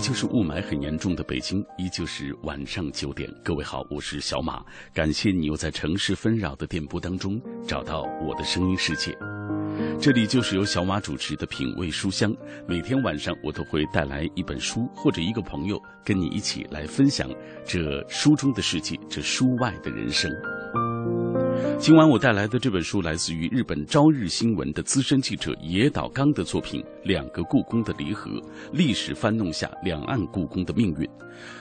依旧是雾霾很严重的北京，依旧是晚上九点。各位好，我是小马，感谢你又在城市纷扰的电波当中找到我的声音世界。这里就是由小马主持的品味书香，每天晚上我都会带来一本书或者一个朋友，跟你一起来分享这书中的世界，这书外的人生。今晚我带来的这本书来自于日本《朝日新闻》的资深记者野岛刚的作品《两个故宫的离合：历史翻弄下两岸故宫的命运》。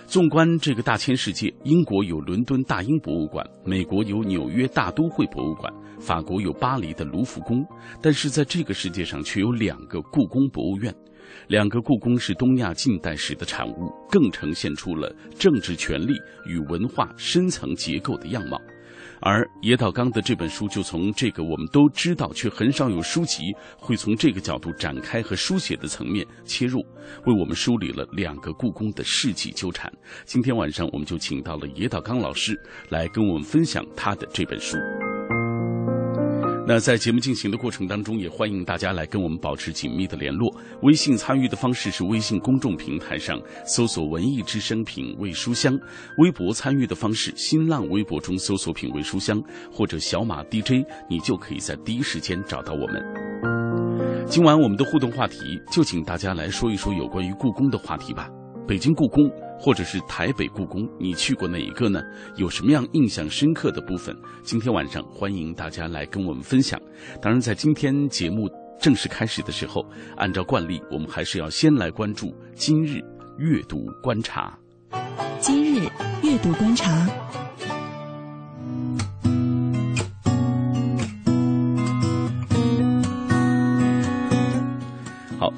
纵观这个大千世界，英国有伦敦大英博物馆，美国有纽约大都会博物馆，法国有巴黎的卢浮宫，但是在这个世界上却有两个故宫博物院。两个故宫是东亚近代史的产物，更呈现出了政治权力与文化深层结构的样貌。而野岛刚的这本书就从这个我们都知道却很少有书籍会从这个角度展开和书写的层面切入，为我们梳理了两个故宫的世纪纠缠。今天晚上我们就请到了野岛刚老师来跟我们分享他的这本书。那在节目进行的过程当中，也欢迎大家来跟我们保持紧密的联络。微信参与的方式是微信公众平台上搜索“文艺之声品味书香”，微博参与的方式，新浪微博中搜索“品味书香”或者“小马 DJ”，你就可以在第一时间找到我们。今晚我们的互动话题，就请大家来说一说有关于故宫的话题吧。北京故宫或者是台北故宫，你去过哪一个呢？有什么样印象深刻的部分？今天晚上欢迎大家来跟我们分享。当然，在今天节目正式开始的时候，按照惯例，我们还是要先来关注今日阅读观察。今日阅读观察。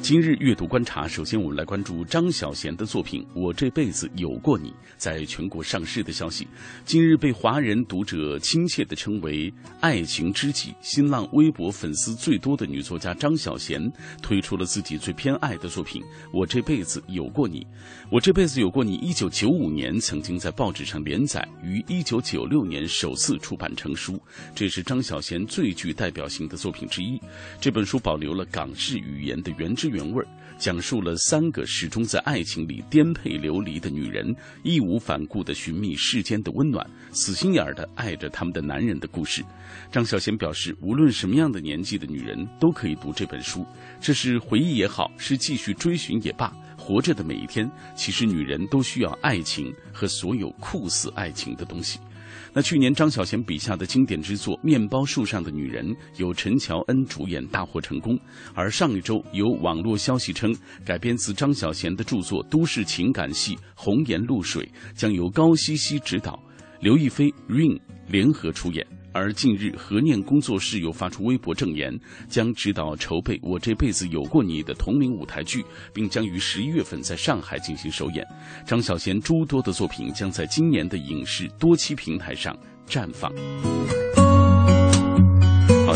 今日阅读观察，首先我们来关注张小娴的作品《我这辈子有过你》在全国上市的消息。今日被华人读者亲切地称为“爱情知己”，新浪微博粉丝最多的女作家张小娴推出了自己最偏爱的作品《我这辈子有过你》。《我这辈子有过你》一九九五年曾经在报纸上连载，于一九九六年首次出版成书，这是张小娴最具代表性的作品之一。这本书保留了港式语言的。原汁原味，讲述了三个始终在爱情里颠沛流离的女人，义无反顾地寻觅世间的温暖，死心眼儿地爱着他们的男人的故事。张小娴表示，无论什么样的年纪的女人都可以读这本书，这是回忆也好，是继续追寻也罢，活着的每一天，其实女人都需要爱情和所有酷似爱情的东西。那去年张小娴笔下的经典之作《面包树上的女人》由陈乔恩主演大获成功，而上一周有网络消息称改编自张小娴的著作都市情感戏《红颜露水》将由高希希执导，刘亦菲、Rain 联合出演。而近日，何念工作室又发出微博证言，将指导筹备《我这辈子有过你》的同名舞台剧，并将于十一月份在上海进行首演。张小娴诸多的作品将在今年的影视多期平台上绽放。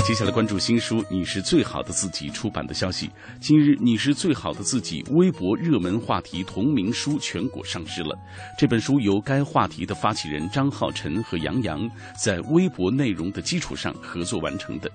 接下来关注新书《你是最好的自己》出版的消息。今日，《你是最好的自己》微博热门话题同名书全国上市了。这本书由该话题的发起人张浩晨和杨洋在微博内容的基础上合作完成的。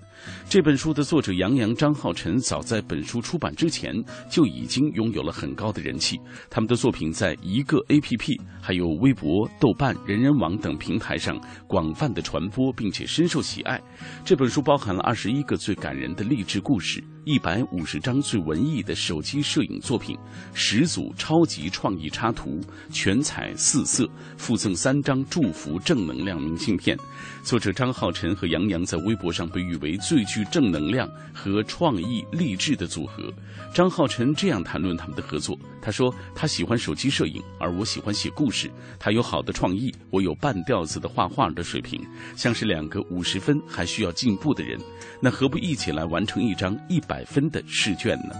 这本书的作者杨洋、张浩晨早在本书出版之前就已经拥有了很高的人气，他们的作品在一个 APP、还有微博、豆瓣、人人网等平台上广泛的传播，并且深受喜爱。这本书包含。了二十一个最感人的励志故事，一百五十张最文艺的手机摄影作品，十组超级创意插图，全彩四色，附赠三张祝福正能量明信片。作者张浩晨和杨洋在微博上被誉为最具正能量和创意励志的组合。张浩晨这样谈论他们的合作：“他说他喜欢手机摄影，而我喜欢写故事。他有好的创意，我有半吊子的画画的水平，像是两个五十分还需要进步的人。那何不一起来完成一张一百分的试卷呢？”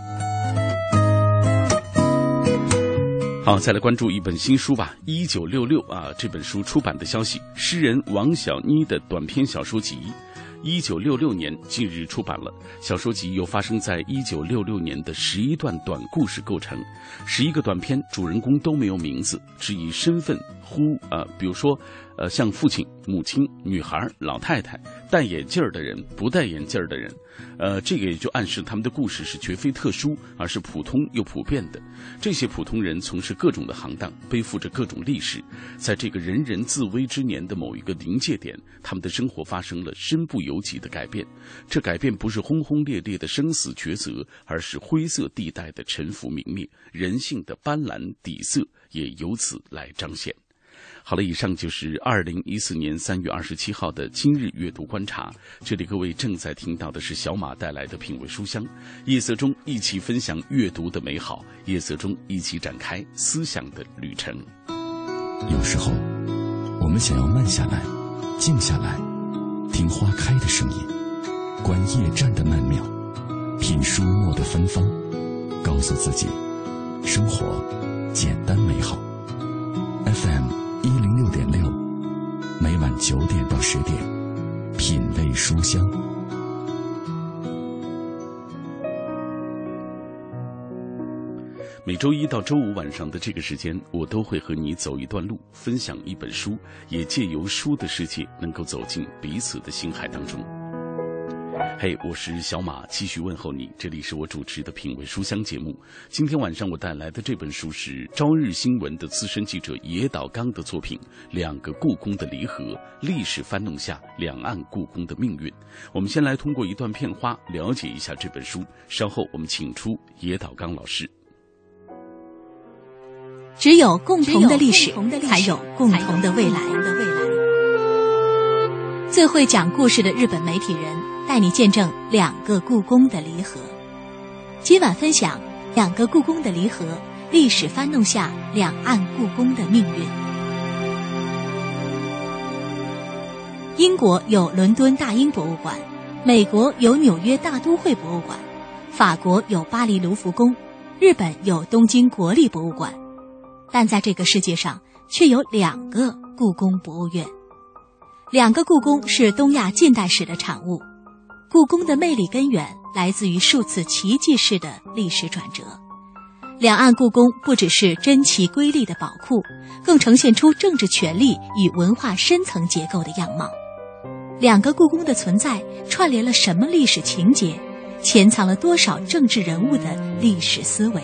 好，再来关注一本新书吧，《一九六六》啊，这本书出版的消息，诗人王小妮的短篇小说集。一九六六年近日出版了小说集，由发生在一九六六年的十一段短故事构成，十一个短篇，主人公都没有名字，只以身份呼啊，比如说。呃，像父亲、母亲、女孩、老太太、戴眼镜儿的人、不戴眼镜儿的人，呃，这个也就暗示他们的故事是绝非特殊，而是普通又普遍的。这些普通人从事各种的行当，背负着各种历史，在这个人人自危之年的某一个临界点，他们的生活发生了身不由己的改变。这改变不是轰轰烈烈的生死抉择，而是灰色地带的沉浮泯灭，人性的斑斓底色也由此来彰显。好了，以上就是二零一四年三月二十七号的今日阅读观察。这里各位正在听到的是小马带来的品味书香，夜色中一起分享阅读的美好，夜色中一起展开思想的旅程。有时候，我们想要慢下来，静下来，听花开的声音，观夜战的曼妙，品书墨的芬芳，告诉自己，生活简单美好。FM。一零六点六，每晚九点到十点，品味书香。每周一到周五晚上的这个时间，我都会和你走一段路，分享一本书，也借由书的世界，能够走进彼此的心海当中。嘿，我是小马，继续问候你。这里是我主持的品味书香节目。今天晚上我带来的这本书是《朝日新闻》的资深记者野岛刚的作品《两个故宫的离合：历史翻弄下两岸故宫的命运》。我们先来通过一段片花了解一下这本书。稍后我们请出野岛刚老师。只有共同的历史，才有共同的未来。最会讲故事的日本媒体人。带你见证两个故宫的离合。今晚分享两个故宫的离合，历史翻弄下两岸故宫的命运。英国有伦敦大英博物馆，美国有纽约大都会博物馆，法国有巴黎卢浮宫，日本有东京国立博物馆，但在这个世界上却有两个故宫博物院。两个故宫是东亚近代史的产物。故宫的魅力根源来自于数次奇迹式的历史转折。两岸故宫不只是珍奇瑰丽的宝库，更呈现出政治权力与文化深层结构的样貌。两个故宫的存在串联了什么历史情节？潜藏了多少政治人物的历史思维？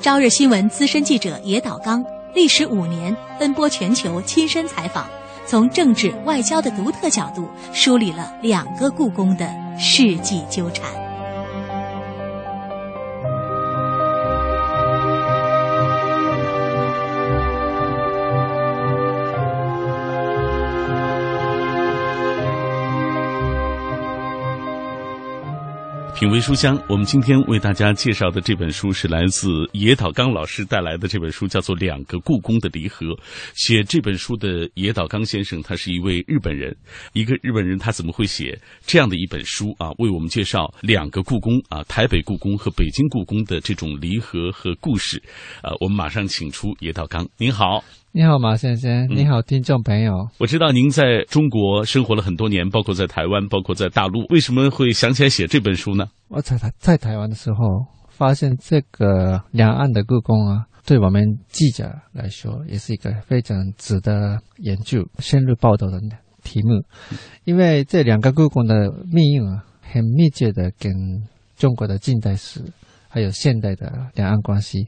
朝日新闻资深记者野岛刚历时五年奔波全球，亲身采访。从政治外交的独特角度梳理了两个故宫的世纪纠缠。品味书香，我们今天为大家介绍的这本书是来自野岛刚老师带来的这本书，叫做《两个故宫的离合》。写这本书的野岛刚先生，他是一位日本人。一个日本人，他怎么会写这样的一本书啊？为我们介绍两个故宫啊，台北故宫和北京故宫的这种离合和故事。呃，我们马上请出野岛刚，您好。你好，马先生。你好，听众朋友。我知道您在中国生活了很多年，包括在台湾，包括在大陆。为什么会想起来写这本书呢？我在台在台湾的时候，发现这个两岸的故宫啊，对我们记者来说，也是一个非常值得研究、深入报道的题目。因为这两个故宫的命运啊，很密切的跟中国的近代史还有现代的两岸关系。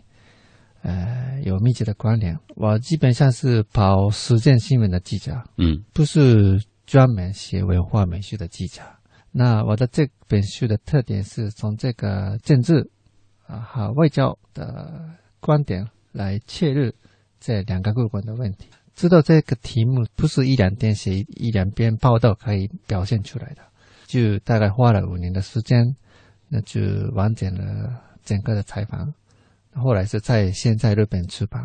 呃，有密切的关联。我基本上是跑实践新闻的记者，嗯，不是专门写文化美术的记者。那我的这本书的特点是从这个政治啊和外交的观点来切入这两个客观的问题。知道这个题目不是一两天写一两篇报道可以表现出来的，就大概花了五年的时间，那就完整了整个的采访。后来是在现在日本出版。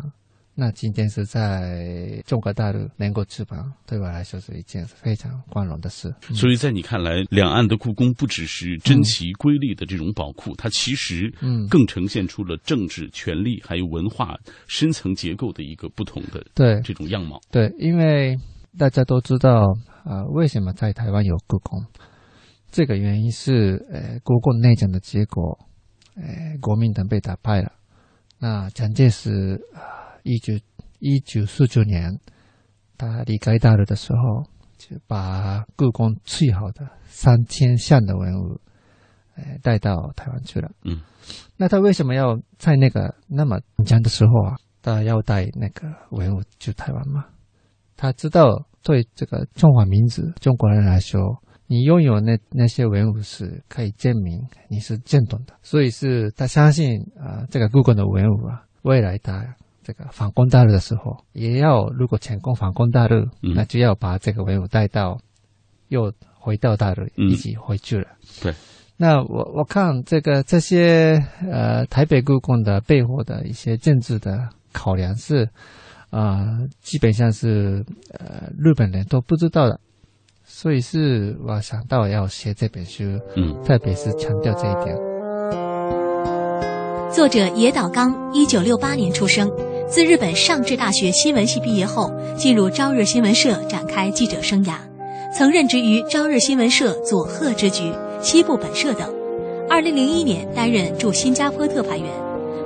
那今天是在中国大陆能够出版，对我来说是一件非常光荣的事。所以在你看来，两岸的故宫不只是珍奇瑰丽的这种宝库，它其实嗯更呈现出了政治、权力还有文化深层结构的一个不同的对这种样貌。对，因为大家都知道啊，为什么在台湾有故宫？这个原因是呃，国共内战的结果，呃，国民党被打败了。那蒋介石啊。一九一九四九年，他离开大陆的时候，就把故宫最好的三千项的文物，呃，带到台湾去了。嗯，那他为什么要在那个那么紧张的时候啊，他要带那个文物去台湾嘛？他知道，对这个中华民族中国人来说，你拥有那那些文物是可以证明你是正统的，所以是他相信啊，这个故宫的文物啊，未来他。这个反攻大陆的时候，也要如果成功反攻大陆，那就要把这个文物带到，又回到大陆一起回去了。对，那我我看这个这些呃台北故宫的背后的一些政治的考量是啊，基本上是呃日本人都不知道的，所以是我想到要写这本书，嗯，特别是强调这一点。作者野岛刚，一九六八年出生。自日本上智大学新闻系毕业后，进入朝日新闻社展开记者生涯，曾任职于朝日新闻社佐贺支局、西部本社等。二零零一年担任驻新加坡特派员，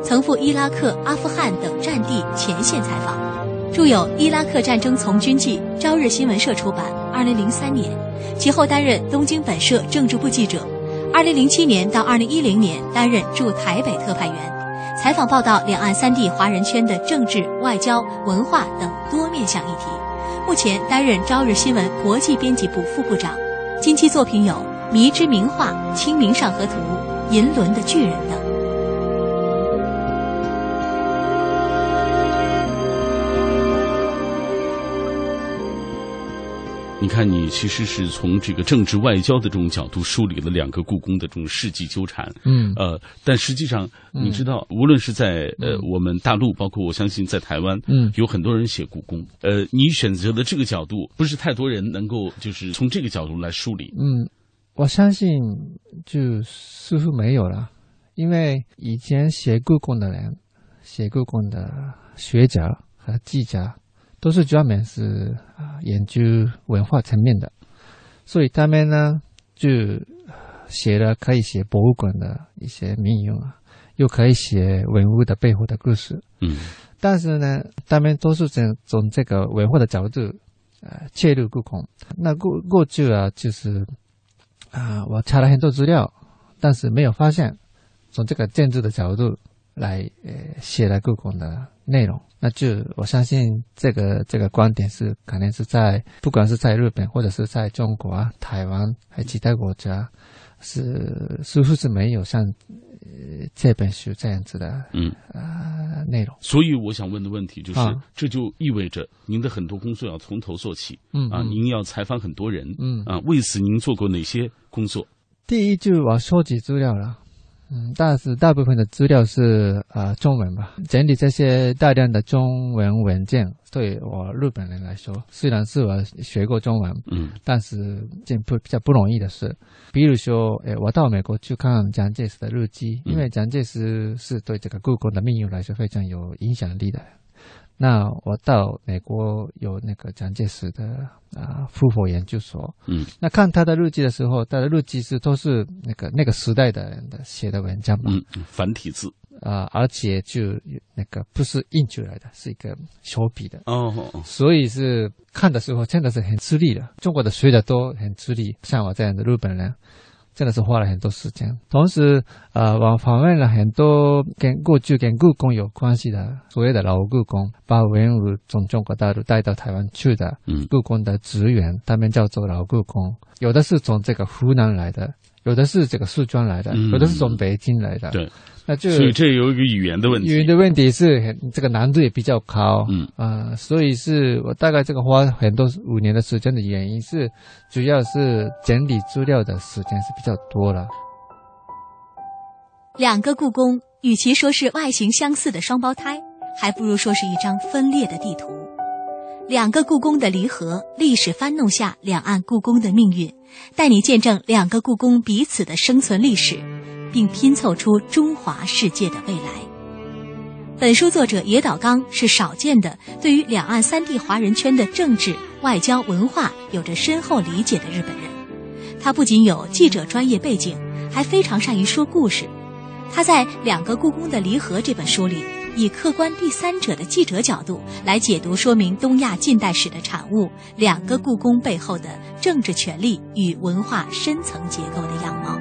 曾赴伊拉克、阿富汗等战地前线采访，著有《伊拉克战争从军记》，朝日新闻社出版。二零零三年，其后担任东京本社政治部记者。二零零七年到二零一零年担任驻台北特派员。采访报道两岸三地华人圈的政治、外交、文化等多面向议题。目前担任朝日新闻国际编辑部副部长。近期作品有《迷之名画》《清明上河图》《银轮的巨人》等。你看，你其实是从这个政治外交的这种角度梳理了两个故宫的这种世纪纠缠。嗯，呃，但实际上，你知道，无论是在呃我们大陆，包括我相信在台湾，嗯，有很多人写故宫。呃，你选择的这个角度，不是太多人能够就是从这个角度来梳理。嗯，我相信就似乎没有了，因为以前写故宫的人，写故宫的学者和记者。都是专门是啊研究文化层面的，所以他们呢就写了可以写博物馆的一些名用啊，又可以写文物的背后的故事。嗯，但是呢，他们都是从从这个文化的角度呃切入故宫。那过过去啊，就是啊，我查了很多资料，但是没有发现从这个建筑的角度来呃写了故宫的内容。那就我相信这个这个观点是肯定是在不管是在日本或者是在中国啊、台湾还其他国家，是似乎是没有像呃这本书这样子的嗯啊内容。所以我想问的问题就是，这就意味着您的很多工作要从头做起。嗯啊，您要采访很多人。嗯啊，为此您做过哪些工作？第一就是我收集资料了。嗯，但是大部分的资料是呃中文吧，整理这些大量的中文文件，对我日本人来说，虽然是我学过中文，嗯，但是件不比较不容易的事。比如说，诶，我到美国去看蒋介石的日记，因为蒋介石是对这个故宫的命运来说非常有影响力的。那我到美国有那个蒋介石的啊复活研究所，嗯，那看他的日记的时候，他的日记是都是那个那个时代的人的写的文章嘛，嗯，繁体字。啊，而且就那个不是印出来的，是一个手笔的。哦，所以是看的时候真的是很吃力的。中国的学者都很吃力，像我这样的日本人，真的是花了很多时间。同时，呃，我访问了很多跟过去跟故宫有关系的所谓的老故宫，把文物从中国大陆带到台湾去的，嗯故宫的职员，他们叫做老故宫，有的是从这个湖南来的，有的是这个四川来的，嗯有的是从北京来的。对，那这所以这有一个语言的问题。语言的问题是很这个难度也比较高，嗯啊、所以是我大概这个花很多五年的时间的原因是，主要是整理资料的时间是比较多了。两个故宫，与其说是外形相似的双胞胎，还不如说是一张分裂的地图。两个故宫的离合，历史翻弄下两岸故宫的命运，带你见证两个故宫彼此的生存历史，并拼凑出中华世界的未来。本书作者野岛刚是少见的对于两岸三地华人圈的政治、外交、文化有着深厚理解的日本人。他不仅有记者专业背景，还非常善于说故事。他在《两个故宫的离合》这本书里，以客观第三者的记者角度来解读说明东亚近代史的产物——两个故宫背后的政治权力与文化深层结构的样貌。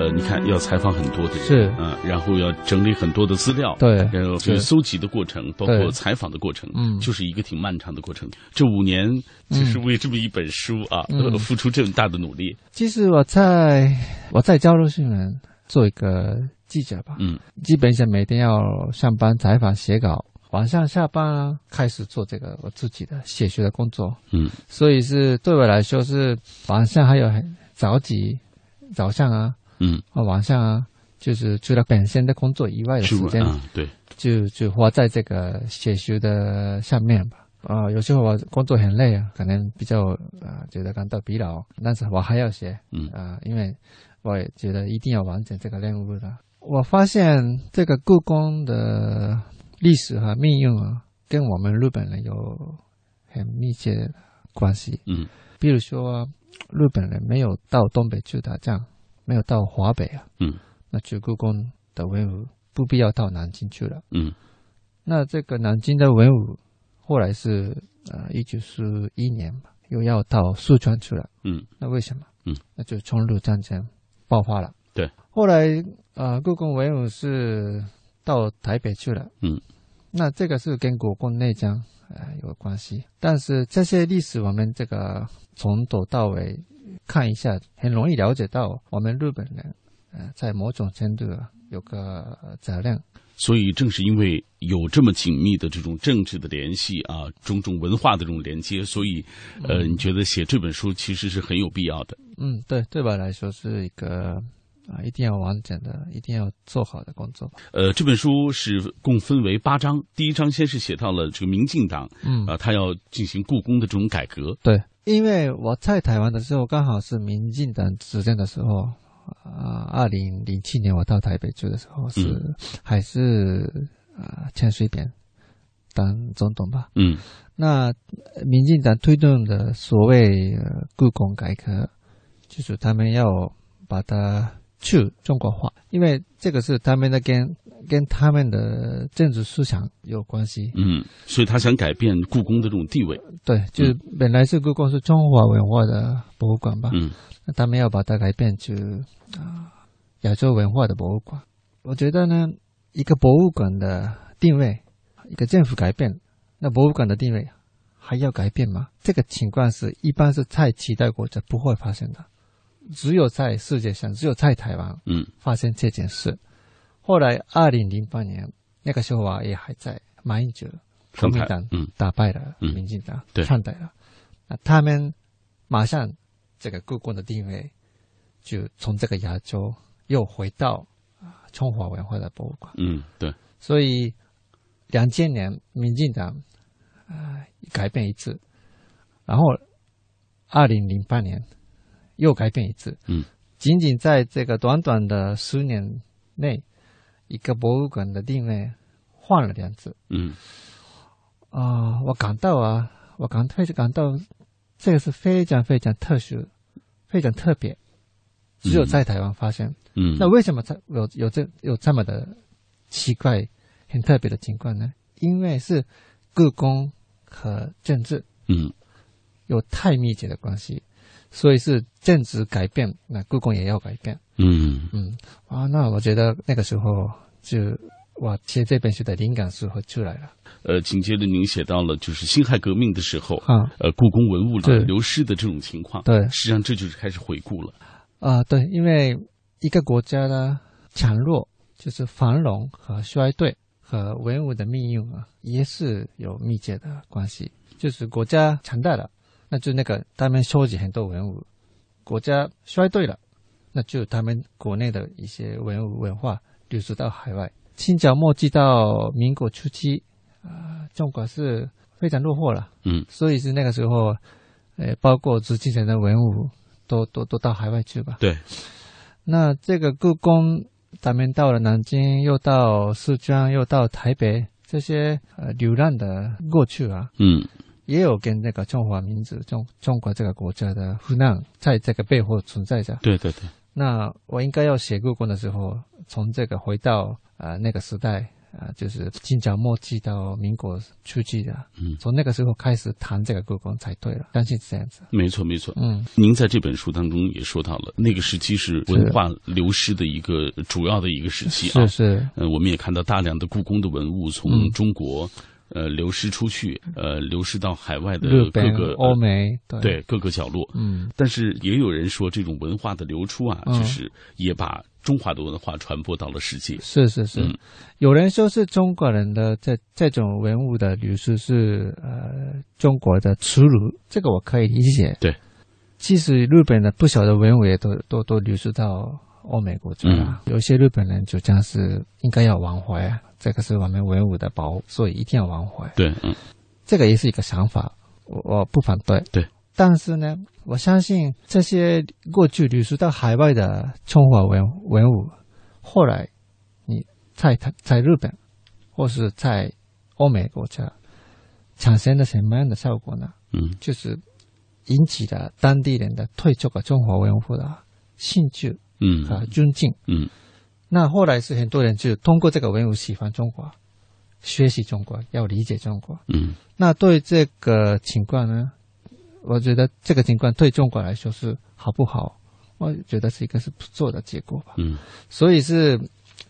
呃，你看要采访很多的人，是。嗯、然后要整理很多的资料，对然后这个是。搜集的过程，包括采访的过程，嗯。就是一个挺漫长的过程。这五年就是为这么一本书啊，付出这么大的努力，其实我在我在交流新闻做一个记者吧，嗯。基本上每天要上班采访写稿，晚上下班啊开始做这个我自己的写学的工作，嗯。所以是对我来说是晚上还有很早起，早上啊，嗯，啊晚上啊，就是除了本身的工作以外的时间，啊，对，就就花在这个写书的上面吧。啊、有时候我工作很累啊，可能比较啊、觉得感到疲劳，但是我还要写，嗯啊、因为我也觉得一定要完成这个任务的。我发现这个故宫的历史和命运啊，跟我们日本人有很密切的关系。嗯比如说，日本人没有到东北去打仗，没有到华北啊，嗯那去故宫的文物不必要到南京去了。嗯那这个南京的文物后来是呃一九四一年吧，又要到四川去了。嗯那为什么？嗯，那就中日战争爆发了。对，后来呃故宫文物是到台北去了。嗯，那这个是跟国共内战呃有关系，但是这些历史我们这个从头到尾看一下，很容易了解到我们日本人呃在某种程度啊有个责任。所以正是因为有这么紧密的这种政治的联系啊，种种文化的这种连接，所以呃，你觉得写这本书其实是很有必要的。嗯，对，对我来说是一个啊，一定要完整的，一定要做好的工作。呃，这本书是共分为八章，第一章先是写到了这个民进党嗯啊、他要进行故宫的这种改革。对，因为我在台湾的时候，刚好是民进党执政的时候，啊，二零零七年我到台北去的时候是、嗯还是啊陈水扁当总统吧。嗯那呃民进党推动的所谓、呃、故宫改革，就是他们要把它去中国化，因为这个是他们的跟跟他们的政治思想有关系。嗯，所以他想改变故宫的这种地位。对，就是本来是故宫是中华文化的博物馆吧，嗯那他们要把它改变成啊亚洲文化的博物馆。我觉得呢，一个博物馆的定位，一个政府改变，那博物馆的定位还要改变吗？这个情况是一般是在其他国家不会发生的，只有在世界上，只有在台湾嗯。发生这件事。后来二零零八年那个时候啊，也还在马英九国民党嗯。打败了嗯。民进党，对。上台了，那他们马上这个故宫的定位就从这个亚洲又回到啊中华文化的博物馆，嗯，对，所以两千年民进党啊、改变一次，然后二零零八年又改变一次，嗯，仅仅在这个短短的十年内，一个博物馆的定位换了两次，嗯。啊、我感到啊，我感非常感到这个是非常非常特殊、非常特别，只有在台湾发生。嗯，那为什么它有有这有这么的奇怪、很特别的情况呢？因为是故宫和政治嗯。有太密切的关系，所以是政治改变，那故宫也要改变。嗯嗯啊，那我觉得那个时候就我写这本书的灵感是会出来了。呃，紧接着您写到了就是辛亥革命的时候，啊呃，故宫文物对的流失的这种情况，对实际上这就是开始回顾了。啊，对，因为一个国家的强弱，就是繁荣和衰退和文物的命运啊，也是有密切的关系。就是国家强大了，那就那个他们收集很多文物；国家衰退了，那就他们国内的一些文物文化流失到海外。清朝末期到民国初期，啊、中国是非常落后了。嗯所以是那个时候，呃，包括紫禁城的文物都都都到海外去吧。对，那这个故宫，咱们到了南京，又到四川，又到台北，这些呃流浪的过去啊，嗯也有跟那个中华民族中中国这个国家的苦难在这个背后存在着。对对对，那我应该要写故宫的时候，从这个回到啊、呃那个时代啊、呃就是清朝末期到民国初期的，嗯从那个时候开始谈这个故宫才对了，相信是这样子。没错没错。嗯，您在这本书当中也说到了，那个时期是文化流失的一个主要的一个时期啊是。是，呃，我们也看到大量的故宫的文物从嗯中国、呃流失出去，呃流失到海外的各个、欧美，对对各个角落。嗯，但是也有人说，这种文化的流出啊，嗯就是也把中华的文化传播到了世界。是是是。嗯有人说是中国人的这这种文物的流失是呃中国的耻辱，这个我可以理解。对，其实日本的不少的文物也都都都流失到欧美国家了。有些日本人主张是应该要挽回啊，这个是我们文物的保护，所以一定要挽回。对，嗯这个也是一个想法，我我不反对。对，但是呢，我相信这些过去流失到海外的中华文文物，后来你在在在日本或是在欧美国家产生了什么样的效果呢？嗯就是引起了当地人的对这个中华文物的兴趣嗯和尊敬。嗯那后来是很多人就通过这个文物喜欢中国，学习中国，要理解中国。嗯那对这个情况呢，我觉得这个情况对中国来说是好不好？我觉得是一个是不错的结果吧。嗯所以是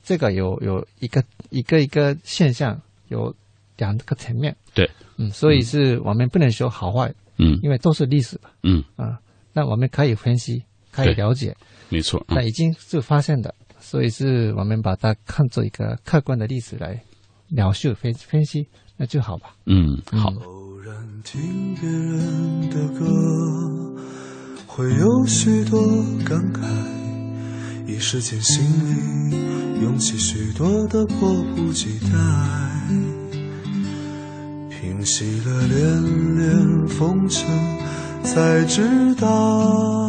这个有有一个一个一个现象，有两个层面。对，嗯，所以是我们不能说好坏，嗯因为都是历史吧。嗯，啊，那我们可以分析，可以了解，没错。嗯那已经是发现的，所以是我们把它看作一个客观的历史来描述分分析，那就好吧。嗯，好。偶然听别人的歌，会有许多感慨，一时间心里涌起许多的迫不及待。平息了连连风尘，才知道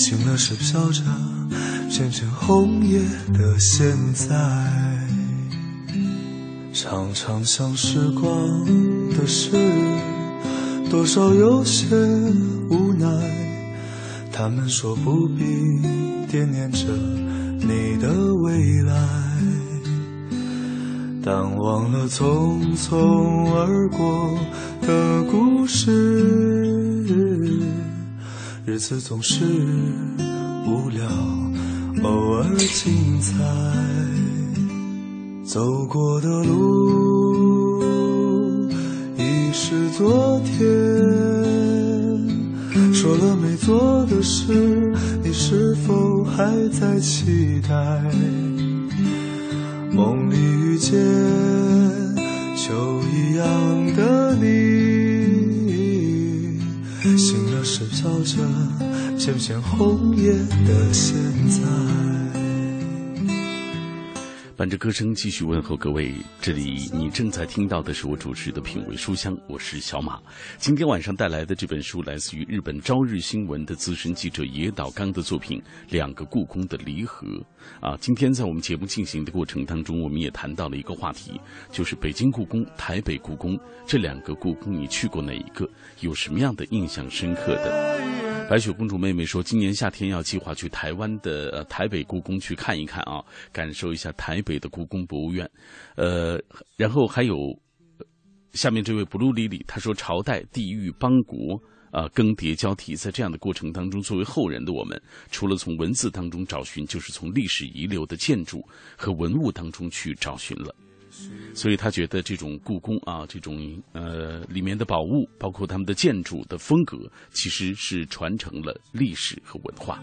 醒了是飘着片片红叶的现在。常常想时光的事，多少有些无奈。他们说不必惦念着你的未来，但忘了匆匆而过的故事。日子总是无聊，偶尔精彩。走过的路已是昨天，说了没做的事，你是否还在期待？梦里遇见秋一样的你，笑着就像红叶的现在。伴着歌声继续问候各位，这里你正在听到的是我主持的品味书香，我是小马。今天晚上带来的这本书来自于日本朝日新闻的资深记者野岛刚的作品《两个故宫的离合》啊。今天在我们节目进行的过程当中，我们也谈到了一个话题，就是北京故宫、台北故宫这两个故宫，你去过哪一个？有什么样的印象深刻的？白雪公主妹妹说：“今年夏天要计划去台湾的呃台北故宫去看一看啊，感受一下台北的故宫博物院。呃，然后还有下面这位 blue lily，他说朝代、地域、邦国啊更迭交替，在这样的过程当中，作为后人的我们，除了从文字当中找寻，就是从历史遗留的建筑和文物当中去找寻了。”所以他觉得这种故宫啊，这种呃里面的宝物，包括他们的建筑的风格，其实是传承了历史和文化。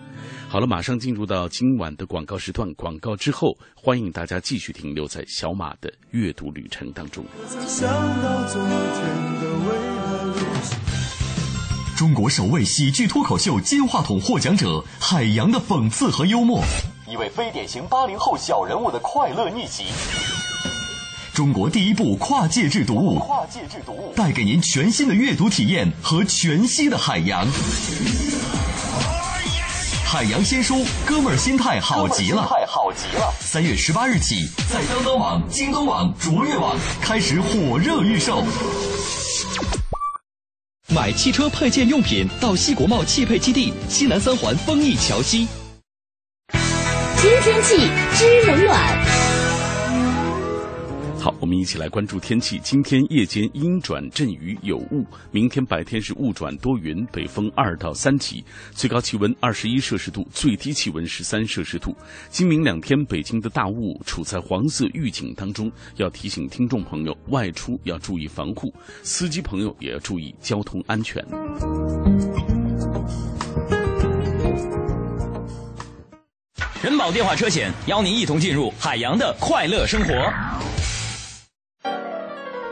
好了，马上进入到今晚的广告时段，广告之后，欢迎大家继续停留在小马的阅读旅程当中。中国首位喜剧脱口秀金话筒获奖者，海洋的讽刺和幽默，一位非典型八零后小人物的快乐逆袭。中国第一部跨界制读物，跨界制读物带给您全新的阅读体验和全息的海洋。海洋新书，哥们儿心态好极了，太好极了！三月十八日起，在当当网、京东网、卓越网开始火热预售。买汽车配件用品到西国贸汽配基地西南三环丰益桥西。新天气知冷暖。好，我们一起来关注天气。今天夜间阴转阵雨有雾，明天白天是雾转多云，北风二到三级，最高气温二十一摄氏度，最低气温十三摄氏度。今明两天，北京的大雾处在黄色预警当中，要提醒听众朋友外出要注意防护，司机朋友也要注意交通安全。人保电话车险邀您一同进入海洋的快乐生活。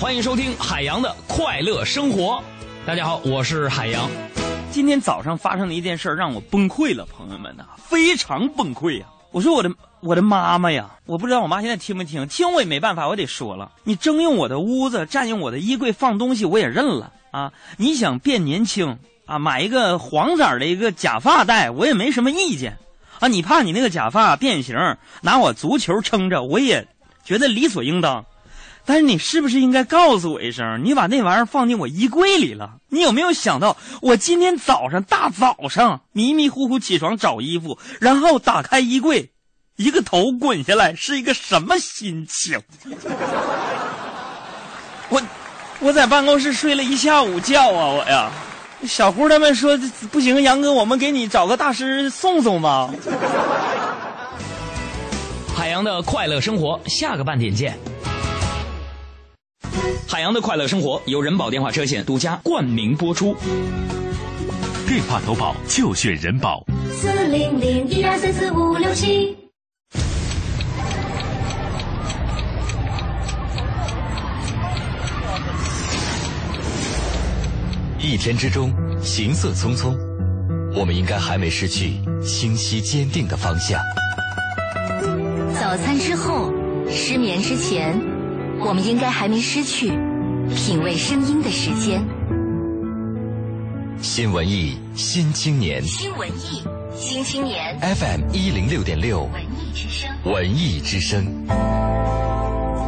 欢迎收听海洋的快乐生活。大家好，我是海洋。今天早上发生的一件事让我崩溃了，朋友们呐，非常崩溃呀！我说我的我的妈妈呀，我不知道我妈现在听没听，听我也没办法，我得说了。你征用我的屋子，占用我的衣柜放东西，我也认了啊。你想变年轻啊，买一个黄色的一个假发戴，我也没什么意见啊。你怕你那个假发变形，拿我足球撑着，我也觉得理所应当。但是你是不是应该告诉我一声？你把那玩意儿放进我衣柜里了？你有没有想到，我今天早上大早上迷迷糊糊起床找衣服，然后打开衣柜，一个头滚下来，是一个什么心情？我我在办公室睡了一下午觉啊！我呀，小胡他们说不行，杨哥，我们给你找个大师送送吧。海洋的快乐生活，下个半点见。海洋的快乐生活由人保电话车险独家冠名播出。电话投保就选人保。四零零一二三四五六七。一天之中，行色匆匆，我们应该还没失去清晰坚定的方向。早餐之后，失眠之前。我们应该还没失去品味声音的时间。新文艺新青年，新文艺新青年，FM 一零六点六，文艺之声，文艺之声。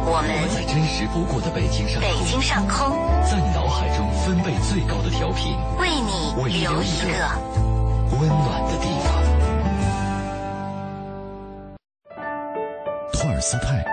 我们在真实不过的北京上空，北京上空，在你脑海中分贝最高的调频，为你留一个温暖的地方。托尔斯泰。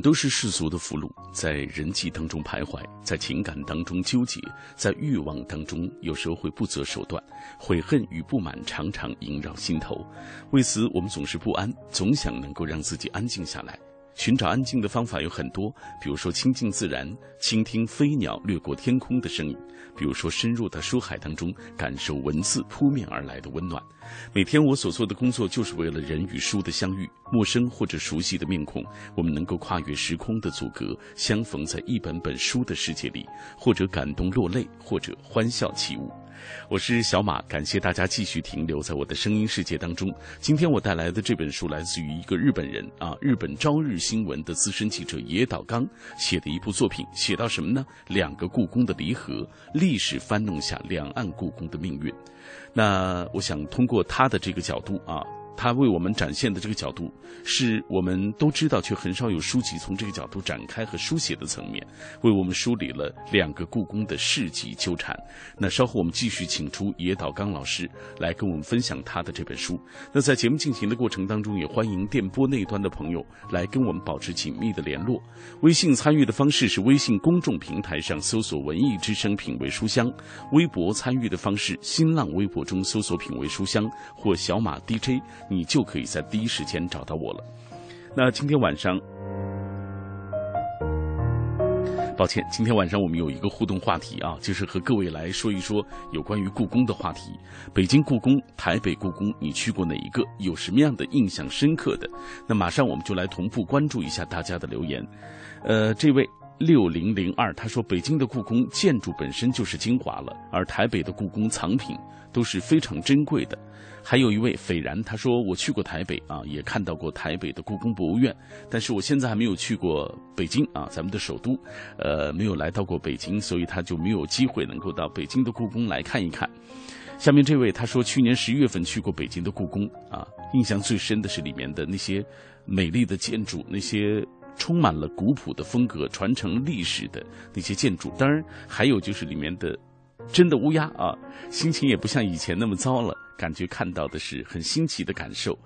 都是世俗的俘虏，在人际当中徘徊，在情感当中纠结，在欲望当中，有时候会不择手段，悔恨与不满常常萦绕心头。为此，我们总是不安，总想能够让自己安静下来。寻找安静的方法有很多，比如说亲近自然，倾听飞鸟掠过天空的声音；比如说深入到书海当中，感受文字扑面而来的温暖。每天我所做的工作，就是为了人与书的相遇。陌生或者熟悉的面孔，我们能够跨越时空的阻隔，相逢在一本本书的世界里，或者感动落泪，或者欢笑起舞。我是小马，感谢大家继续停留在我的声音世界当中。今天我带来的这本书来自于一个日本人啊，日本朝日新闻的资深记者野岛刚写的一部作品，写到什么呢？两个故宫的离合，历史翻弄下两岸故宫的命运。那我想通过他的这个角度啊。他为我们展现的这个角度，是我们都知道却很少有书籍从这个角度展开和书写的层面，为我们梳理了两个故宫的世纪纠缠。那稍后我们继续请出野岛刚老师来跟我们分享他的这本书。那在节目进行的过程当中，也欢迎电波那端的朋友来跟我们保持紧密的联络。微信参与的方式是微信公众平台上搜索“文艺之声品味书香”，微博参与的方式，新浪微博中搜索“品味书香”或小马 DJ。你就可以在第一时间找到我了。那今天晚上，抱歉，今天晚上我们有一个互动话题啊，就是和各位来说一说有关于故宫的话题。北京故宫、台北故宫，你去过哪一个？有什么样的印象深刻的？那马上我们就来同步关注一下大家的留言。呃，这位六零零二他说，北京的故宫建筑本身就是精华了，而台北的故宫藏品都是非常珍贵的。还有一位斐然，他说我去过台北啊，也看到过台北的故宫博物院，但是我现在还没有去过北京啊，咱们的首都，呃，没有来到过北京，所以他就没有机会能够到北京的故宫来看一看。下面这位他说，去年十一月份去过北京的故宫啊，印象最深的是里面的那些美丽的建筑，那些充满了古朴的风格、传承历史的那些建筑，当然还有就是里面的。真的乌鸦啊，心情也不像以前那么糟了，感觉看到的是很新奇的感受。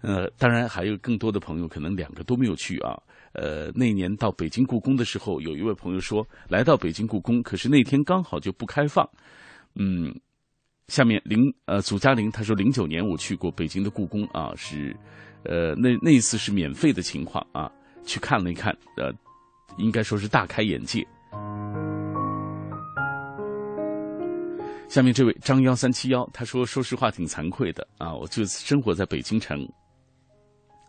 呃，当然还有更多的朋友可能两个都没有去啊。呃，那年到北京故宫的时候，有一位朋友说来到北京故宫，可是那天刚好就不开放。嗯，下面零呃祖嘉玲他说零九年我去过北京的故宫啊，是呃那那一次是免费的情况啊，去看了一看，呃，应该说是大开眼界。下面这位张幺三七幺，他说：“说实话，挺惭愧的啊，我就生活在北京城。”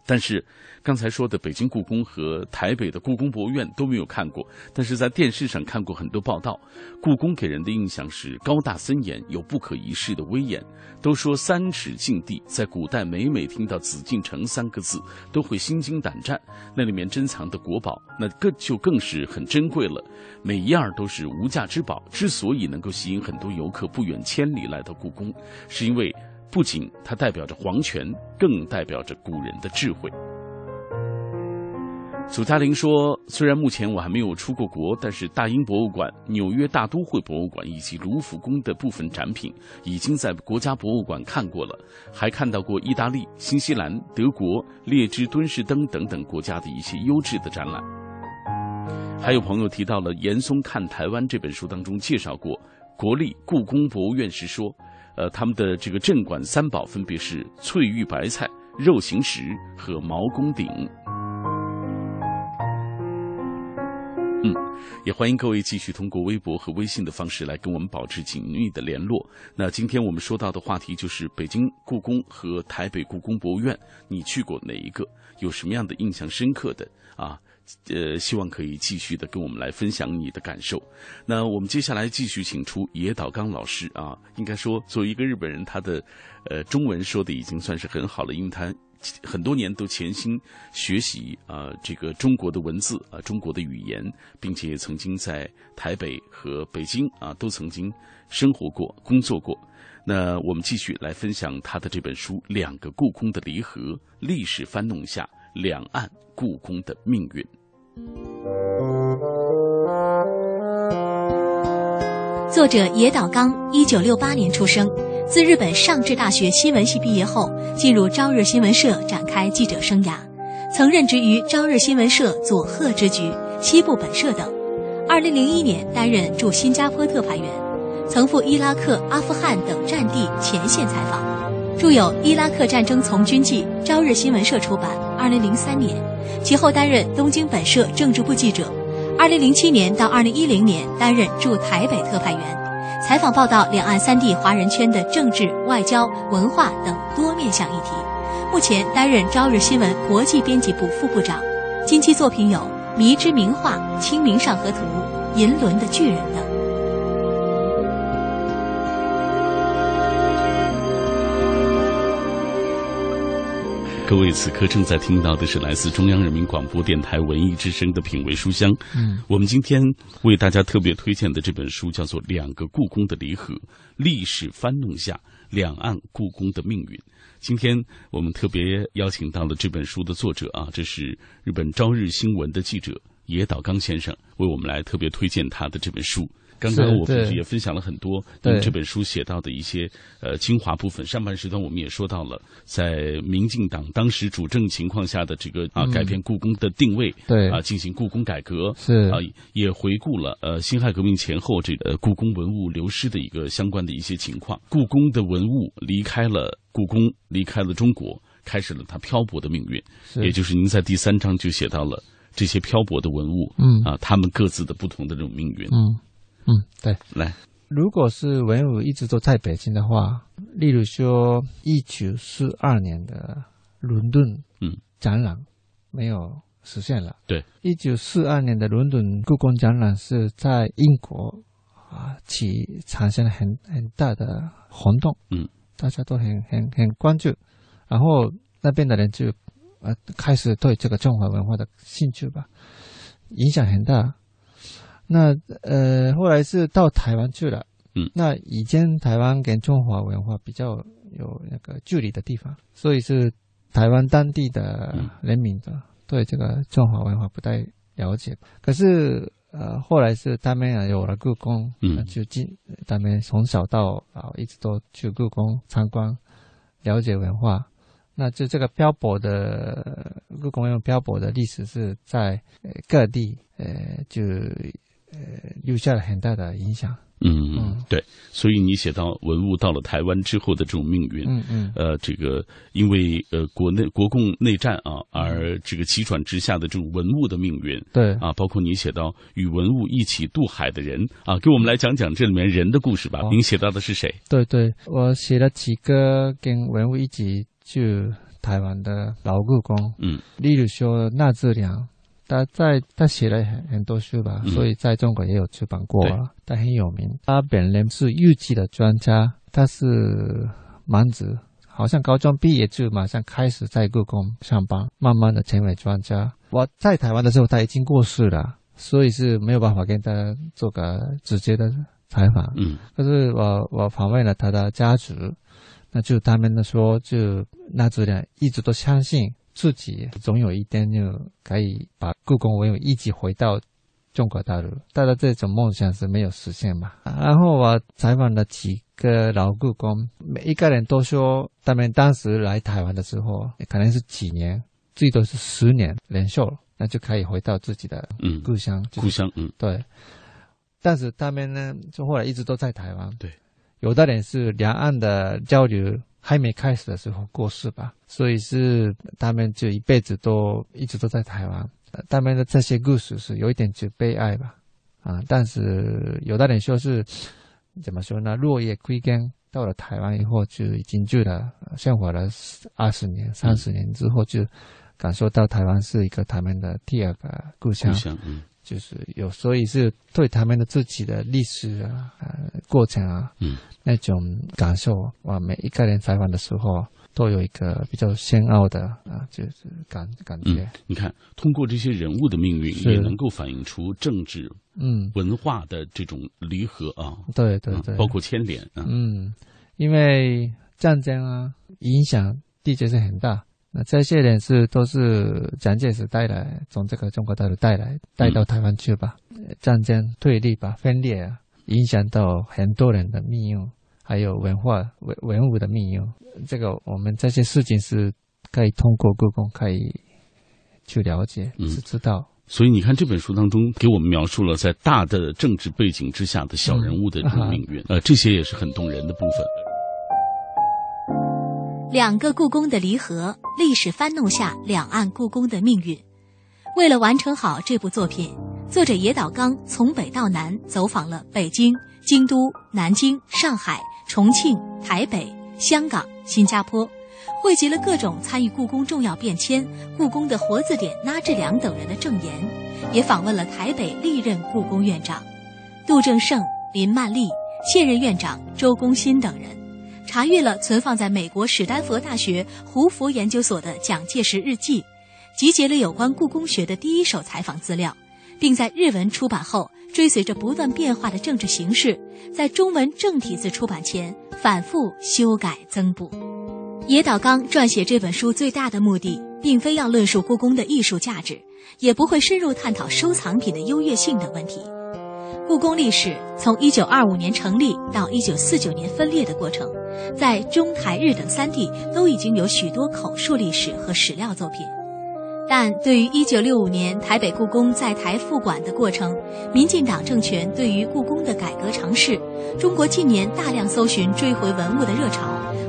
但是，刚才说的北京故宫和台北的故宫博物院都没有看过，但是在电视上看过很多报道。故宫给人的印象是高大森严，有不可一世的威严。都说三尺禁地，在古代每每听到紫禁城三个字，都会心惊胆战。那里面珍藏的国宝，那更就更是很珍贵了，每一样都是无价之宝。之所以能够吸引很多游客不远千里来到故宫，是因为。不仅它代表着皇权，更代表着古人的智慧。祖嘉玲说：“虽然目前我还没有出过国，但是大英博物馆、纽约大都会博物馆以及卢浮宫的部分展品已经在国家博物馆看过了，还看到过意大利、新西兰、德国列支敦士登等等国家的一些优质的展览。”还有朋友提到了严嵩看台湾这本书当中介绍过国立故宫博物院时说。呃，他们的这个镇馆三宝分别是翠玉白菜、肉形石和毛公鼎。嗯，也欢迎各位继续通过微博和微信的方式来跟我们保持紧密的联络。那今天我们说到的话题就是北京故宫和台北故宫博物院，你去过哪一个？有什么样的印象深刻的啊？呃，希望可以继续的跟我们来分享你的感受。那我们接下来继续请出野岛刚老师啊，应该说作为一个日本人，他的呃中文说的已经算是很好了，因为他很多年都潜心学习啊这个中国的文字啊中国的语言，并且曾经在台北和北京啊都曾经生活过、工作过。那我们继续来分享他的这本书《两个故宫的离合：历史翻弄下两岸故宫的命运》。作者野岛刚，一九六八年出生，自日本上智大学新闻系毕业后，进入朝日新闻社展开记者生涯，曾任职于朝日新闻社佐贺支局、西部本社等。二零零一年担任驻新加坡特派员，曾赴伊拉克、阿富汗等战地前线采访，著有《伊拉克战争从军记》，朝日新闻社出版。二零零三年，其后担任东京本社政治部记者。二零零七年到二零一零年担任驻台北特派员，采访报道两岸三地华人圈的政治、外交、文化等多面向议题。目前担任朝日新闻国际编辑部副部长。近期作品有《迷之名画》《清明上河图》《银轮的巨人》等。各位此刻正在听到的是来自中央人民广播电台文艺之声的品味书香。嗯，我们今天为大家特别推荐的这本书叫做《两个故宫的离合：历史翻弄下两岸故宫的命运》。今天我们特别邀请到了这本书的作者啊，这是日本朝日新闻的记者野岛刚先生，为我们来特别推荐他的这本书。刚刚我们也分享了很多您这本书写到的一些呃精华部分。上半时段我们也说到了，在民进党当时主政情况下的这个啊改变故宫的定位，对啊进行故宫改革是啊也回顾了呃辛亥革命前后这个故宫文物流失的一个相关的一些情况。故宫的文物离开了故宫，离开了中国，开始了它漂泊的命运。也就是您在第三章就写到了这些漂泊的文物，嗯啊他们各自的不同的这种命运，嗯。嗯，对，来，如果是文武一直都在北京的话，例如说一九四二年的伦敦嗯。展览没有实现了，对，一九四二年的伦敦故宫展览是在英国啊起产生了很很大的轰动，嗯，大家都很很很关注，然后那边的人就呃开始对这个中华文化的兴趣吧，影响很大。那呃，后来是到台湾去了。嗯，那以前台湾跟中华文化比较有那个距离的地方，所以是台湾当地的人民的对这个中华文化不太了解。可是呃，后来是他们有了故宫，嗯，就进他们从小到老一直都去故宫参观，了解文化。那就这个漂泊的故宫用漂泊的历史是在各地呃就。呃，留下了很大的影响。嗯，嗯对，所以你写到文物到了台湾之后的这种命运，嗯嗯，呃，这个因为呃国内国共内战啊，而这个急转直下的这种文物的命运，对啊，包括你写到与文物一起渡海的人啊，给我们来讲讲这里面人的故事吧。您写到的是谁？对对，我写了几个跟文物一起去台湾的老故宫，嗯，例如说纳智良。他在他写了很很多书吧，所以在中国也有出版过，他很有名。他本人是玉器的专家，他是盲子，好像高中毕业就马上开始在故宫上班，慢慢的成为专家。我在台湾的时候他已经过世了，所以是没有办法跟他做个直接的采访。嗯，可是我我访问了他的家族，那就他们说，就那族人一直都相信。自己总有一天就可以把故宫文物一起回到中国大陆，但是这种梦想是没有实现嘛。然后我采访了几个老故宫，每一个人都说，他们当时来台湾的时候，可能是几年，最多是十年连寿，那就可以回到自己的嗯故乡。故乡嗯对，但是他们呢，就后来一直都在台湾。对，有的人是两岸的交流。还没开始的时候过世吧，所以是他们就一辈子都一直都在台湾。他们的这些故事是有一点就悲哀吧，啊，但是有的人说是怎么说呢？落叶归根，到了台湾以后就已经住了生活了二十年、三十年之后，就感受到台湾是一个他们的第二个故乡。故乡，嗯。就是有，所以是对他们的自己的历史啊、呃过程啊，嗯，那种感受哇，每一个人采访的时候都有一个比较深奥的啊，就是感感觉。嗯，你看，通过这些人物的命运，也能够反映出政治、嗯文化的这种离合啊。对对对，包括牵连啊。嗯，因为战争啊，影响的确是很大。那这些人是都是蒋介石带来，从这个中国大陆带来，带到台湾去吧。战争对立吧，分裂啊，影响到很多人的命运，还有文化文文物的命运。这个我们这些事情是可以通过故宫可以去了解，是知道。所以你看这本书当中给我们描述了在大的政治背景之下的小人物的命运，呃，这些也是很动人的部分。两个故宫的离合，历史翻弄下两岸故宫的命运。为了完成好这部作品，作者野岛刚从北到南走访了北京、京都、南京、上海、重庆、台北、香港、新加坡，汇集了各种参与故宫重要变迁、故宫的活字典拉志良等人的证言，也访问了台北历任故宫院长杜正胜、林曼丽、现任院长周公新等人。查阅了存放在美国史丹佛大学胡佛研究所的蒋介石日记，集结了有关故宫学的第一手采访资料，并在日文出版后，追随着不断变化的政治形势，在中文正体字出版前反复修改增补。野岛刚撰写这本书最大的目的，并非要论述故宫的艺术价值，也不会深入探讨收藏品的优越性等问题。故宫历史从1925年成立到1949年分裂的过程，在中台日等三地都已经有许多口述历史和史料作品。但对于1965年台北故宫在台复馆的过程，民进党政权对于故宫的改革尝试，中国近年大量搜寻追回文物的热潮，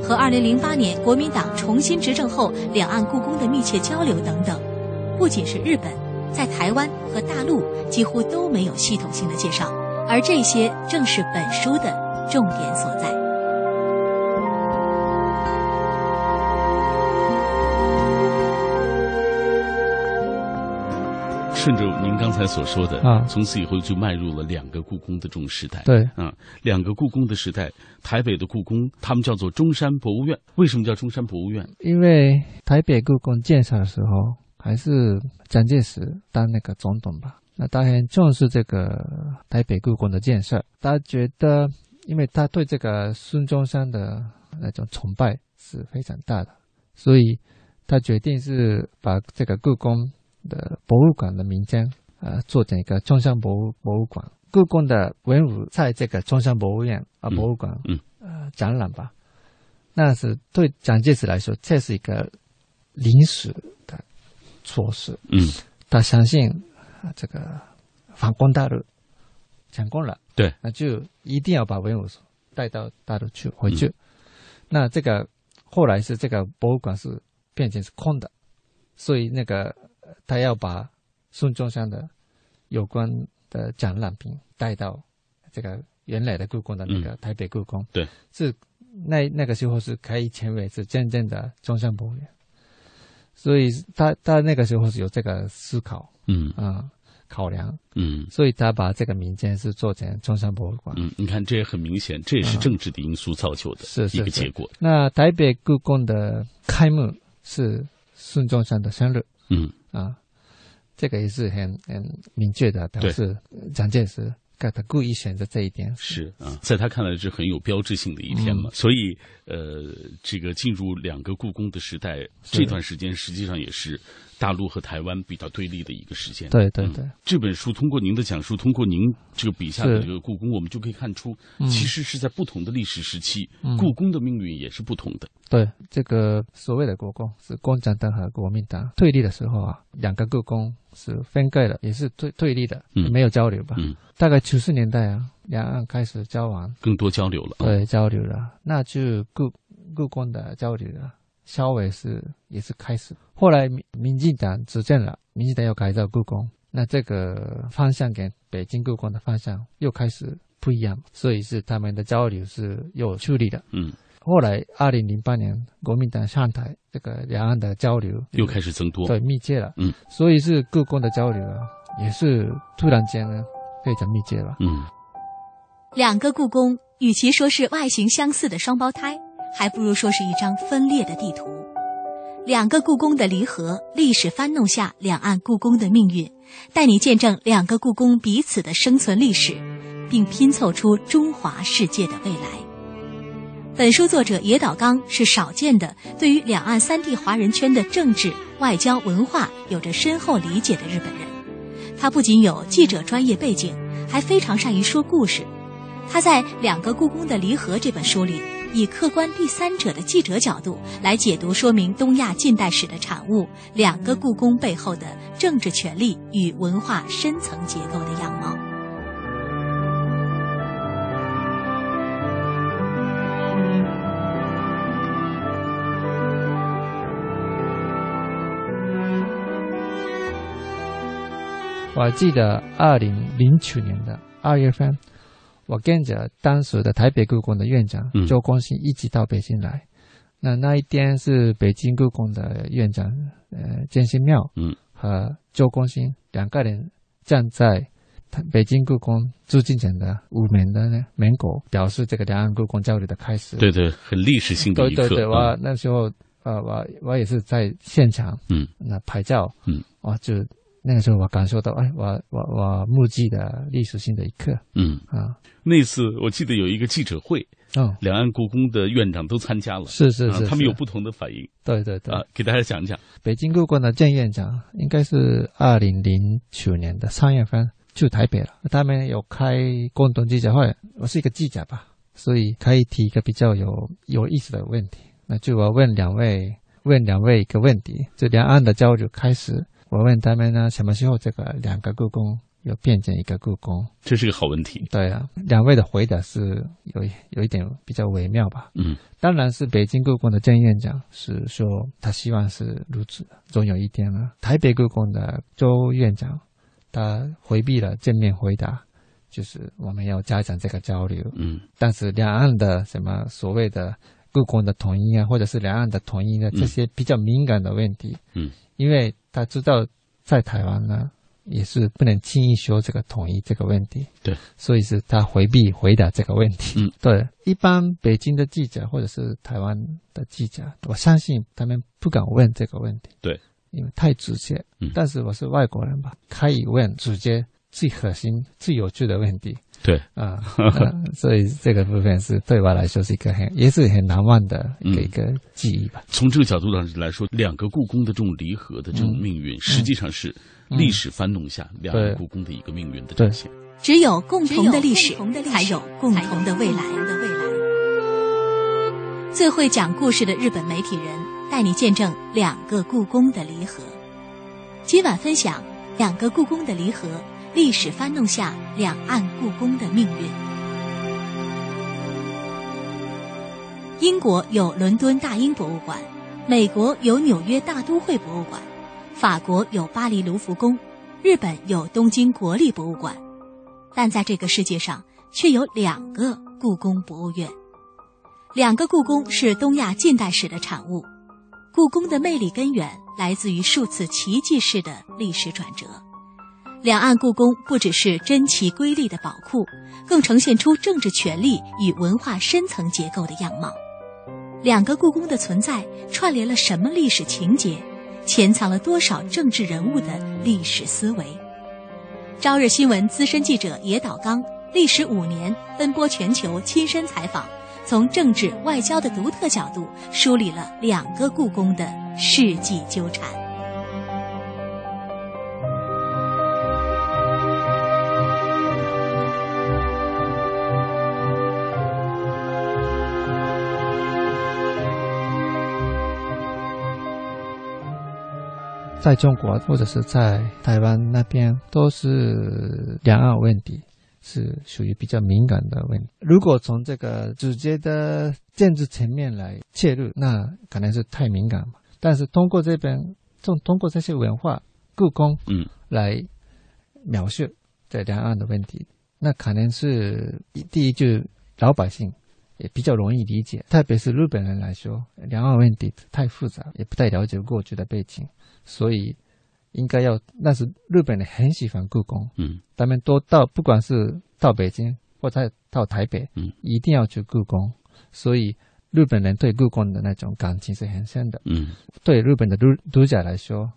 和2008年国民党重新执政后两岸故宫的密切交流等等，不仅是日本。在台湾和大陆几乎都没有系统性的介绍，而这些正是本书的重点所在。顺着您刚才所说的啊，从此以后就迈入了两个故宫的这种时代。对，啊，两个故宫的时代，台北的故宫，他们叫做中山博物院。为什么叫中山博物院？因为台北故宫建设的时候。还是蒋介石当那个总统吧，那他很重视这个台北故宫的建设。他觉得，因为他对这个孙中山的那种崇拜是非常大的，所以他决定是把这个故宫的博物馆的名称，呃，做成一个中山博物博物馆。故宫的文物在这个中山博物院啊博物馆，嗯，呃，展览吧。那是对蒋介石来说，这是一个临时。措施，嗯，他相信这个反攻大陆成功了，对，那就一定要把文物带到大陆去回去。那这个后来是这个博物馆是变成是空的，所以那个他要把孙中山的有关的展览品带到这个原来的故宫的那个台北故宫，对，是那那个时候是可以成为是真正的中山博物院。所以他他那个时候是有这个思考，嗯。啊考量，嗯，所以他把这个民间是做成中山博物馆。嗯，你看这也很明显，这也是政治的因素造就的是一个结果。那台北故宫的开幕是孙中山的生日，嗯。啊，这个也是很很明确的表示蒋介石。他故意选择这一点是啊，在他看来是很有标志性的一天嘛。所以，呃，这个进入两个故宫的时代，这段时间实际上也是。大陆和台湾比较对立的一个时间。对对对，这本书通过您的讲述，通过您这个笔下的这个故宫，我们就可以看出，其实是在不同的历史时期，故宫的命运也是不同的。对，这个所谓的故宫是共产党和国民党对立的时候啊，两个故宫是分割的，也是对对立的，没有交流吧？嗯，大概九十年代啊，两岸开始交往，更多交流了。对，交流了，那就故故宫的交流了。稍微是也是开始，后来民民进党执政了，民进党要改造故宫，那这个方向跟北京故宫的方向又开始不一样，所以是他们的交流是有处理的。嗯，后来二零零八年国民党上台，这个两岸的交流又开始增多，对密切了。嗯，所以是故宫的交流啊，也是突然间呢非常密切了。嗯，两个故宫与其说是外形相似的双胞胎。还不如说是一张分裂的地图，两个故宫的离合，历史翻弄下两岸故宫的命运，带你见证两个故宫彼此的生存历史，并拼凑出中华世界的未来。本书作者野岛刚是少见的对于两岸三地华人圈的政治、外交、文化有着深厚理解的日本人。他不仅有记者专业背景，还非常善于说故事。他在《两个故宫的离合》这本书里，以客观第三者的记者角度来解读说明东亚近代史的产物——两个故宫背后的政治权力与文化深层结构的样貌。我记得二零零九年的二月份，我跟着当时的台北故宫的院长周光新一起到北京来。那那一天是北京故宫的院长呃建新庙，嗯，和周光新两个人站在北京故宫朱敬简的午门的门口，表示这个两岸故宫交流的开始。对对，很历史性的一刻。对对对，我那时候呃，我我也是在现场，嗯，那拍照，嗯，我就。那个时候，我感受到，哎，我我我目击的历史性的一刻。嗯啊，那次我记得有一个记者会，哦，两岸故宫的院长都参加了，是是是，他们有不同的反应。对对对，啊，给大家讲讲。北京故宫的郑院长应该是二零零九年的三月份去台北了，他们有开共同记者会，我是一个记者吧，所以可以提一个比较有有意思的问题，那就我问两位，问两位一个问题，就两岸的交流开始。我问他们呢，什么时候这个两个故宫又变成一个故宫？这是个好问题。对啊，两位的回答是有有一点比较微妙吧？嗯，当然是北京故宫的郑院长是说他希望是如此，总有一天呢。台北故宫的周院长他回避了正面回答，就是我们要加强这个交流。嗯，但是两岸的什么所谓的故宫的统一啊，或者是两岸的统一的这些比较敏感的问题，嗯。因为他知道在台湾呢，也是不能轻易说这个统一这个问题，对，所以是他回避回答这个问题。嗯，对，一般北京的记者或者是台湾的记者，我相信他们不敢问这个问题，对，因为太直接。嗯，但是我是外国人吧，可以问直接最核心、最有趣的问题。对啊，所以这个部分是对我来说是一个很也是很难忘的一个一个记忆吧。从这个角度上来说，两个故宫的这种离合的这种命运，实际上是历史翻动下两个故宫的一个命运的展现。只有共同的历史，才有共同的未来。最会讲故事的日本媒体人带你见证两个故宫的离合。今晚分享两个故宫的离合。历史翻动下，两岸故宫的命运。英国有伦敦大英博物馆，美国有纽约大都会博物馆，法国有巴黎卢浮宫，日本有东京国立博物馆。但在这个世界上，却有两个故宫博物院。两个故宫是东亚近代史的产物。故宫的魅力根源来自于数次奇迹式的历史转折。两岸故宫不只是珍奇瑰丽的宝库，更呈现出政治权力与文化深层结构的样貌。两个故宫的存在串联了什么历史情节？潜藏了多少政治人物的历史思维？朝日新闻资深记者野岛刚历时五年奔波全球，亲身采访，从政治外交的独特角度梳理了两个故宫的世纪纠缠。在中国或者是在台湾那边，都是两岸问题，是属于比较敏感的问题。如果从这个直接的政治层面来切入，那可能是太敏感嘛。但是通过这边，通通过这些文化故宫，嗯，来描述这两岸的问题，那可能是第一，就老百姓也比较容易理解，特别是日本人来说，两岸问题太复杂，也不太了解过去的背景。所以应该要，那是日本人很喜欢故宫，嗯，他们都到，不管是到北京或者到台北，嗯，一定要去故宫。所以日本人对故宫的那种感情是很深的，嗯，对日本的读读者来说，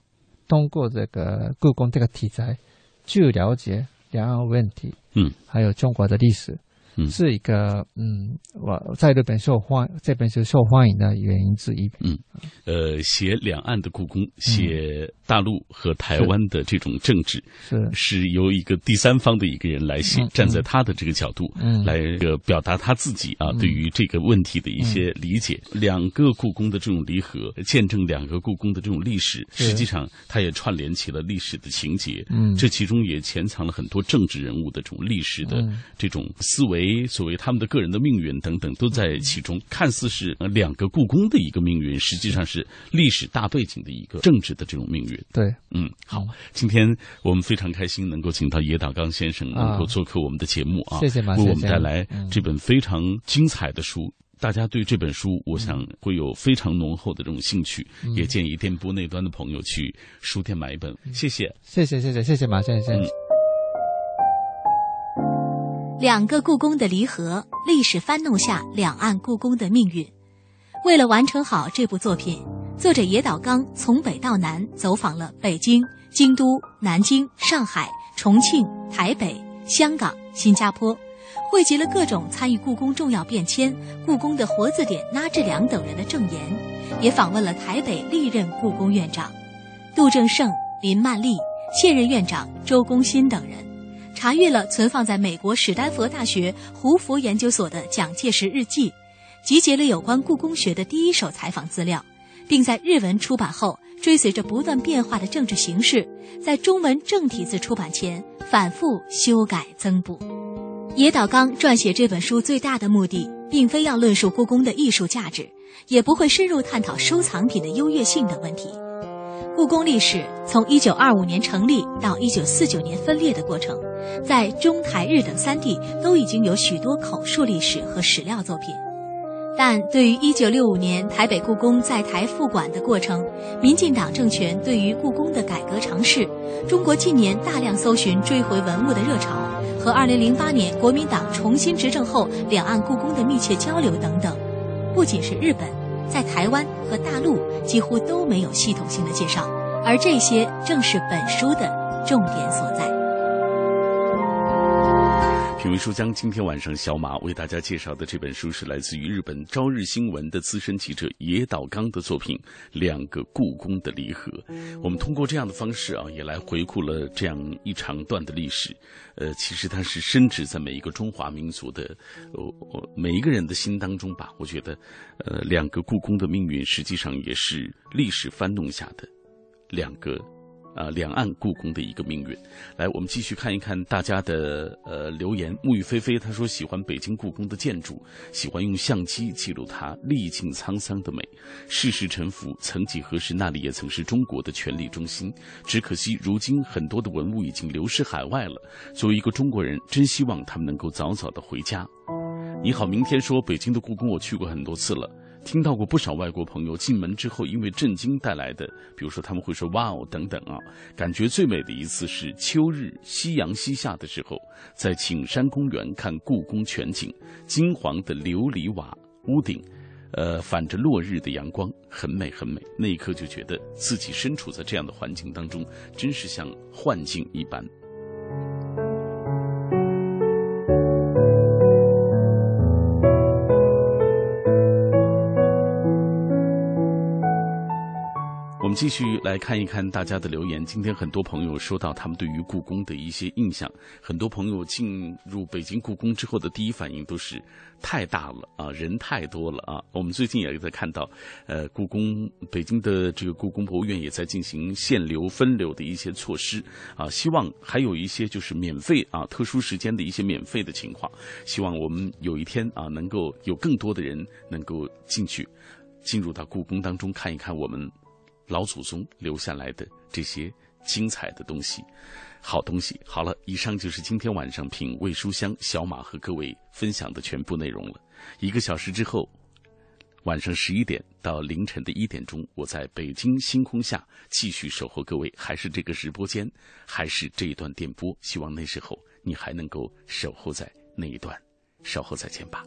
通过这个故宫这个题材，就了解两岸问题，嗯，还有中国的历史，嗯。是一个嗯，我在日本受欢这本书受欢迎的原因之一。嗯，呃，写两岸的故宫，写大陆和台湾的这种政治，是。是由一个第三方的一个人来写，嗯站在他的这个角度，嗯。来个表达他自己啊、嗯。对于这个问题的一些理解。两个故宫的这种离合，见证两个故宫的这种历史，实际上它也串联起了历史的情节。嗯。这其中也潜藏了很多政治人物的这种历史的嗯。这种思维，所谓他们的个人的命运等等，都在其中。看似是呃两个故宫的一个命运，实际上是历史大背景的一个政治的这种命运。对，嗯，好，今天我们非常开心能够请到野岛刚先生能够做客我们的节目啊，谢谢马为我们带来嗯这本非常精彩的书。大家对这本书，我想会有非常浓厚的这种兴趣，嗯也建议电波那端的朋友去书店买一本。谢谢。谢谢谢谢谢谢马先生。嗯两个故宫的离合，历史翻弄下两岸故宫的命运。为了完成好这部作品，作者野岛刚从北到南走访了北京、京都、南京、上海、重庆、台北、香港、新加坡，汇集了各种参与故宫重要变迁、故宫的活字典拉志良等人的证言，也访问了台北历任故宫院长杜正胜、林曼丽、现任院长周公新等人。查阅了存放在美国史丹佛大学胡佛研究所的蒋介石日记，集结了有关故宫学的第一手采访资料，并在日文出版后，追随着不断变化的政治形势，在中文正体字出版前反复修改增补。野岛刚撰写这本书最大的目的，并非要论述故宫的艺术价值，也不会深入探讨收藏品的优越性等问题。故宫历史从1925年成立到1949年分裂的过程，在中台日等三地都已经有许多口述历史和史料作品。但对于1965年台北故宫在台复馆的过程，民进党政权对于故宫的改革尝试，中国近年大量搜寻追回文物的热潮，和2008年国民党重新执政后两岸故宫的密切交流等等，不仅是日本，在台湾和大陆几乎都没有系统性的介绍，而这些正是本书的重点所在。品味书香，今天晚上小马为大家介绍的这本书是来自于日本朝日新闻的资深记者野岛刚的作品《两个故宫的离合》。我们通过这样的方式啊，也来回顾了这样一长段的历史。呃，其实它是深植在每一个中华民族的，呃，呃每一个人的心当中吧。我觉得，呃，两个故宫的命运实际上也是历史翻弄下的两个。啊，两岸故宫的一个命运。来，我们继续看一看大家的呃留言。沐雨霏霏他说喜欢北京故宫的建筑，喜欢用相机记录它历尽沧桑的美。世事沉浮，曾几何时那里也曾是中国的权力中心，只可惜如今很多的文物已经流失海外了。作为一个中国人，真希望他们能够早早的回家。你好，明天说北京的故宫我去过很多次了。听到过不少外国朋友进门之后，因为震惊带来的，比如说他们会说“哇哦”等等啊。感觉最美的一次是秋日夕阳西下的时候，在景山公园看故宫全景，金黄的琉璃瓦屋顶，呃，反着落日的阳光，很美很美。那一刻就觉得自己身处在这样的环境当中，真是像幻境一般。继续来看一看大家的留言。今天很多朋友说到他们对于故宫的一些印象，很多朋友进入北京故宫之后的第一反应都是太大了啊，人太多了啊。我们最近也在看到，呃，故宫北京的这个故宫博物院也在进行限流分流的一些措施啊，希望还有一些就是免费啊，特殊时间的一些免费的情况，希望我们有一天啊，能够有更多的人能够进去，进入到故宫当中看一看我们。老祖宗留下来的这些精彩的东西，好东西。好了，以上就是今天晚上品味书香小马和各位分享的全部内容了。一个小时之后，晚上十一点到凌晨的一点钟，我在北京星空下继续守候各位，还是这个直播间，还是这一段电波。希望那时候你还能够守候在那一段，稍后再见吧。